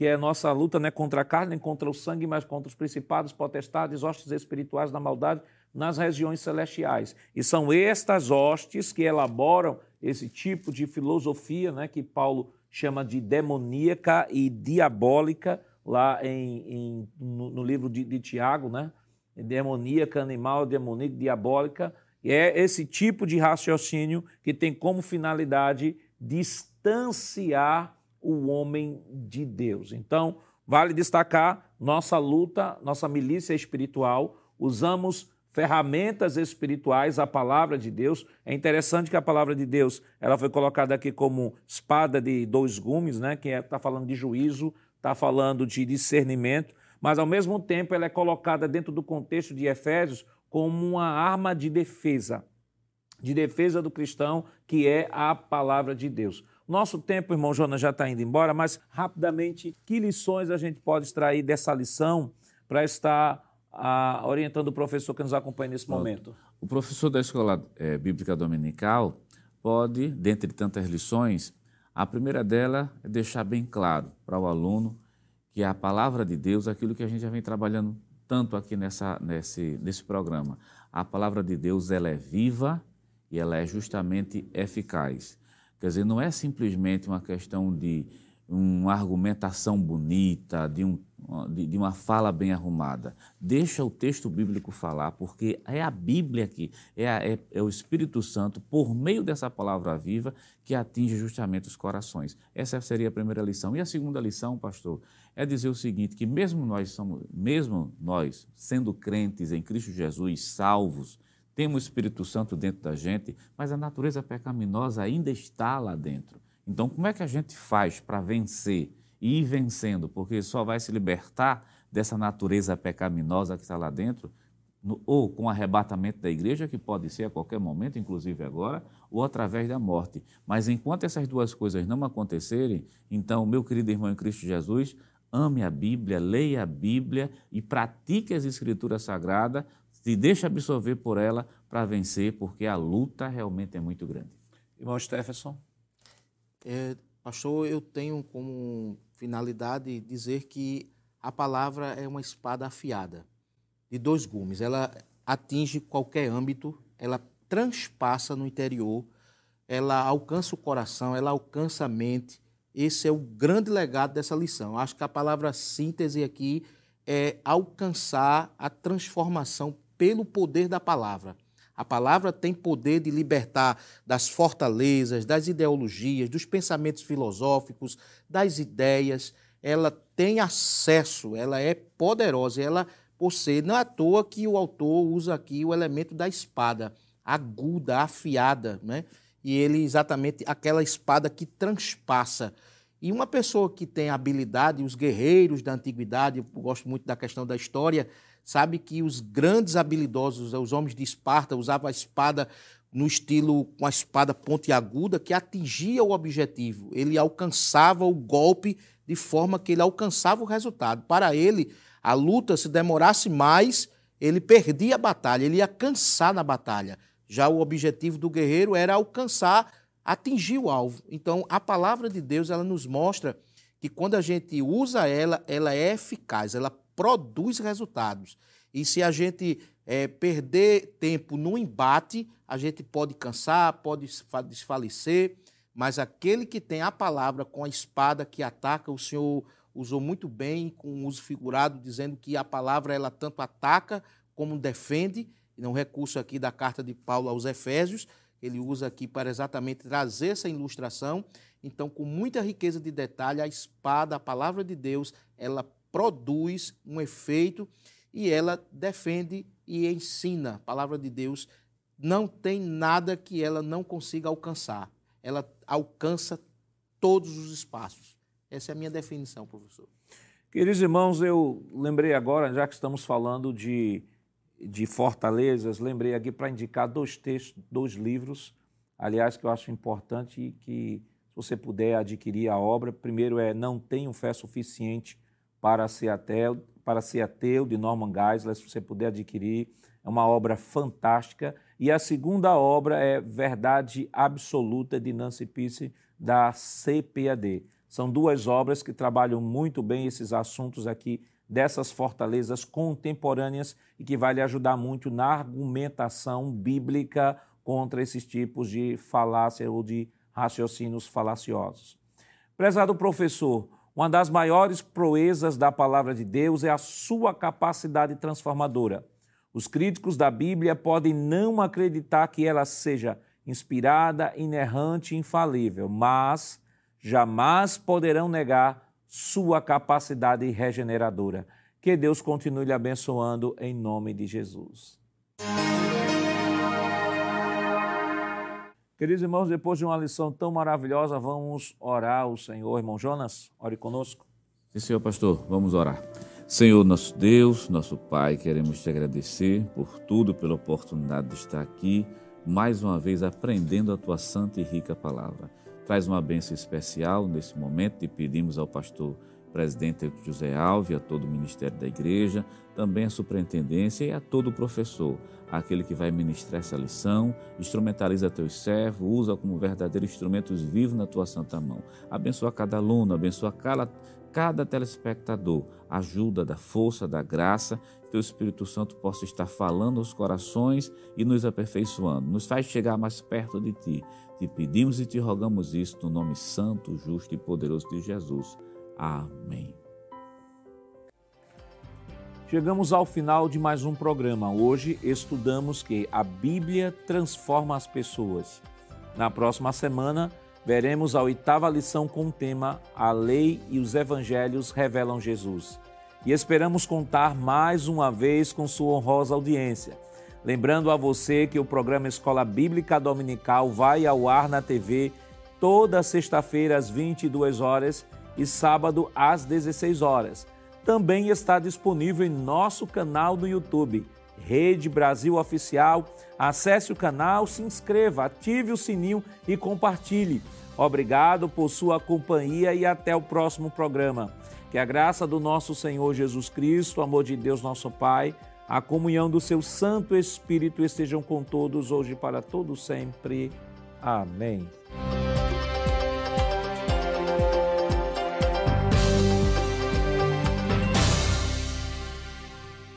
S1: Que é a nossa luta não é contra a carne, nem contra o sangue, mas contra os principados, potestades, hostes espirituais da maldade nas regiões celestiais. E são estas hostes que elaboram esse tipo de filosofia né, que Paulo chama de demoníaca e diabólica, lá em, em no, no, livro de, de Tiago, né? demoníaca, animal, demoníaca, diabólica. É esse tipo de raciocínio que tem como finalidade distanciar o homem de Deus. Então, vale destacar nossa luta, nossa milícia espiritual, usamos ferramentas espirituais, a palavra de Deus. É interessante que a palavra de Deus ela foi colocada aqui como espada de dois gumes, né? que está é, falando de juízo, está falando de discernimento, mas ao mesmo tempo ela é colocada dentro do contexto de Efésios como uma arma de defesa, de defesa do cristão, que é a palavra de Deus. Nosso tempo, irmão Jonas, já está indo embora, mas rapidamente, que lições a gente pode extrair dessa lição para estar ah, orientando o professor que nos acompanha nesse momento?
S4: O professor da Escola é, Bíblica Dominical pode, dentre tantas lições, a primeira dela é deixar bem claro para o aluno que a palavra de Deus, aquilo que a gente já vem trabalhando tanto aqui nessa, nesse, nesse programa, a palavra de Deus ela é viva e ela é justamente eficaz. Quer dizer, não é simplesmente uma questão de uma argumentação bonita, de, um, de, de, uma fala bem arrumada. Deixa o texto bíblico falar, porque é a Bíblia que é, é, é, o Espírito Santo, por meio dessa palavra viva, que atinge justamente os corações. Essa seria a primeira lição. E a segunda lição, pastor, é dizer o seguinte: que mesmo nós somos, mesmo nós, sendo crentes em Cristo Jesus, salvos, temos o Espírito Santo dentro da gente, mas a natureza pecaminosa ainda está lá dentro. Então, como é que a gente faz para vencer e ir vencendo? Porque só vai se libertar dessa natureza pecaminosa que está lá dentro, no, ou com o arrebatamento da igreja, que pode ser a qualquer momento, inclusive agora, ou através da morte. Mas enquanto essas duas coisas não acontecerem, então, meu querido irmão em Cristo Jesus, ame a Bíblia, leia a Bíblia e pratique as Escrituras Sagradas, se deixe absorver por ela para vencer, porque a luta realmente é muito grande.
S1: Irmão Stephenson?
S3: É, pastor, eu tenho como finalidade dizer que a palavra é uma espada afiada, de dois gumes. Ela atinge qualquer âmbito, ela transpassa no interior, ela alcança o coração, ela alcança a mente. Esse é o grande legado dessa lição. Acho que a palavra síntese aqui é alcançar a transformação pelo poder da palavra. A palavra tem poder de libertar das fortalezas, das ideologias, dos pensamentos filosóficos, das ideias. Ela tem acesso, ela é poderosa, ela por ser, não é à toa que o autor usa aqui o elemento da espada, aguda, afiada, né? E ele exatamente aquela espada que transpassa. E uma pessoa que tem habilidade, os guerreiros da antiguidade, eu gosto muito da questão da história, sabe que os grandes habilidosos, os homens de Esparta, usavam a espada no estilo com a espada pontiaguda que atingia o objetivo. Ele alcançava o golpe de forma que ele alcançava o resultado. Para ele, a luta, se demorasse mais, ele perdia a batalha, ele ia cansar na batalha. Já o objetivo do guerreiro era alcançar, atingir o alvo. Então, a palavra de Deus, ela nos mostra que quando a gente usa ela, ela é eficaz, ela produz resultados. E se a gente é, perder tempo no embate, a gente pode cansar, pode desfalecer, mas aquele que tem a palavra com a espada que ataca, o Senhor usou muito bem, com um uso figurado, dizendo que a palavra ela tanto ataca como defende. E um recurso aqui da carta de Paulo aos Efésios, ele usa aqui para exatamente trazer essa ilustração. Então, com muita riqueza de detalhe, a espada, a palavra de Deus, ela produz um efeito e ela defende e ensina. A palavra de Deus não tem nada que ela não consiga alcançar. Ela alcança todos os espaços. Essa é a minha definição, professor.
S1: Queridos irmãos, eu lembrei agora, já que estamos falando de, de fortalezas, lembrei aqui para indicar dois textos, dois livros, aliás, que eu acho importante que, se você puder adquirir a obra, primeiro é Não Tenho Fé Suficiente para ser ateu, para ser ateu de Norman Geisler, se você puder adquirir, é uma obra fantástica. E a segunda obra é Verdade Absoluta de Nancy Pearce da CPAD. São duas obras que trabalham muito bem esses assuntos aqui dessas fortalezas contemporâneas e que vai lhe ajudar muito na argumentação bíblica contra esses tipos de falácia ou de raciocínios falaciosos. Prezado professor, uma das maiores proezas da palavra de Deus é a sua capacidade transformadora. Os críticos da Bíblia podem não acreditar que ela seja inspirada, inerrante e infalível, mas jamais poderão negar sua capacidade regeneradora. Que Deus continue lhe abençoando em nome de Jesus. Queridos irmãos, depois de uma lição tão maravilhosa, vamos orar ao Senhor. Irmão Jonas, ore conosco.
S4: Sim, Senhor pastor, vamos orar. Senhor, nosso Deus, nosso Pai, queremos te agradecer por tudo, pela oportunidade de estar aqui, mais uma vez aprendendo a tua santa e rica palavra. Traz uma bênção especial nesse momento e pedimos ao pastor presidente José Alves, a todo o ministério da igreja, também a superintendência e a todo o professor, aquele que vai ministrar essa lição, instrumentaliza teus servos, usa como verdadeiros instrumentos vivos na tua santa mão. Abençoa cada aluno, abençoa cada, cada telespectador, ajuda da força, da graça, que o Espírito Santo possa estar falando aos corações e nos aperfeiçoando, nos faz chegar mais perto de Ti. Te pedimos e te rogamos isso no nome santo, justo e poderoso de Jesus. Amém.
S1: Chegamos ao final de mais um programa. Hoje estudamos que a Bíblia transforma as pessoas. Na próxima semana, veremos a oitava lição com o tema A Lei e os Evangelhos revelam Jesus. E esperamos contar mais uma vez com sua honrosa audiência. Lembrando a você que o programa Escola Bíblica Dominical vai ao ar na TV toda sexta-feira às 22 horas e sábado às 16 horas também está disponível em nosso canal no YouTube, Rede Brasil Oficial. Acesse o canal, se inscreva, ative o sininho e compartilhe. Obrigado por sua companhia e até o próximo programa. Que a graça do nosso Senhor Jesus Cristo, o amor de Deus nosso Pai, a comunhão do seu Santo Espírito estejam com todos hoje para todo sempre. Amém.